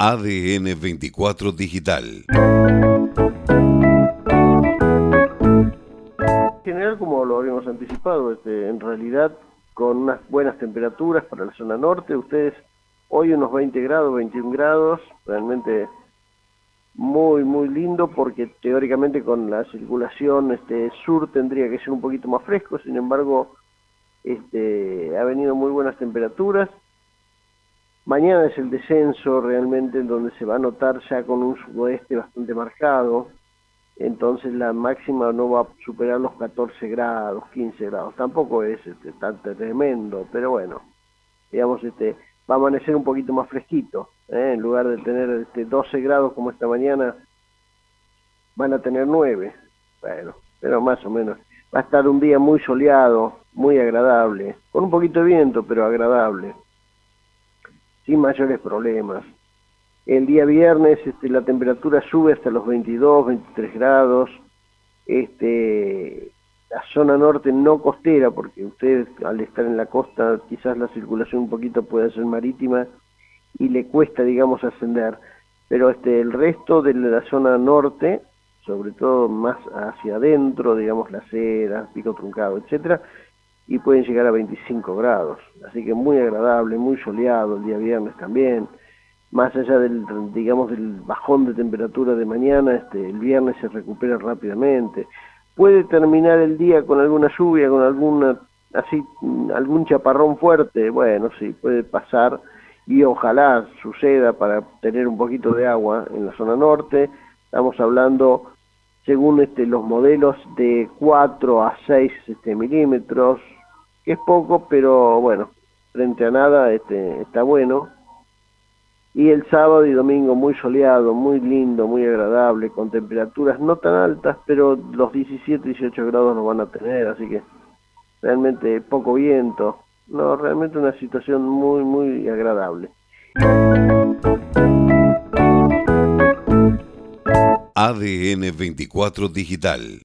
ADN 24 Digital. En general, como lo habíamos anticipado, este, en realidad con unas buenas temperaturas para la zona norte, ustedes hoy unos 20 grados, 21 grados, realmente muy muy lindo porque teóricamente con la circulación este sur tendría que ser un poquito más fresco, sin embargo este ha venido muy buenas temperaturas Mañana es el descenso realmente en donde se va a notar ya con un sudoeste bastante marcado, entonces la máxima no va a superar los 14 grados, 15 grados, tampoco es este, tan tremendo, pero bueno, digamos, este, va a amanecer un poquito más fresquito, ¿eh? en lugar de tener este, 12 grados como esta mañana, van a tener 9, bueno, pero más o menos. Va a estar un día muy soleado, muy agradable, con un poquito de viento, pero agradable sin mayores problemas. El día viernes este, la temperatura sube hasta los 22, 23 grados. Este, la zona norte no costera, porque ustedes al estar en la costa quizás la circulación un poquito puede ser marítima y le cuesta, digamos, ascender. Pero este, el resto de la zona norte, sobre todo más hacia adentro, digamos, la seda, pico truncado, etcétera, y pueden llegar a 25 grados. Así que muy agradable, muy soleado el día viernes también. Más allá del, digamos, del bajón de temperatura de mañana, este, el viernes se recupera rápidamente. Puede terminar el día con alguna lluvia, con alguna, así, algún chaparrón fuerte, bueno, sí, puede pasar y ojalá suceda para tener un poquito de agua en la zona norte. Estamos hablando según este, los modelos de 4 a 6 este, milímetros, es poco, pero bueno, frente a nada este, está bueno. Y el sábado y domingo muy soleado, muy lindo, muy agradable, con temperaturas no tan altas, pero los 17, 18 grados no van a tener, así que realmente poco viento. No, realmente una situación muy, muy agradable. ADN 24 Digital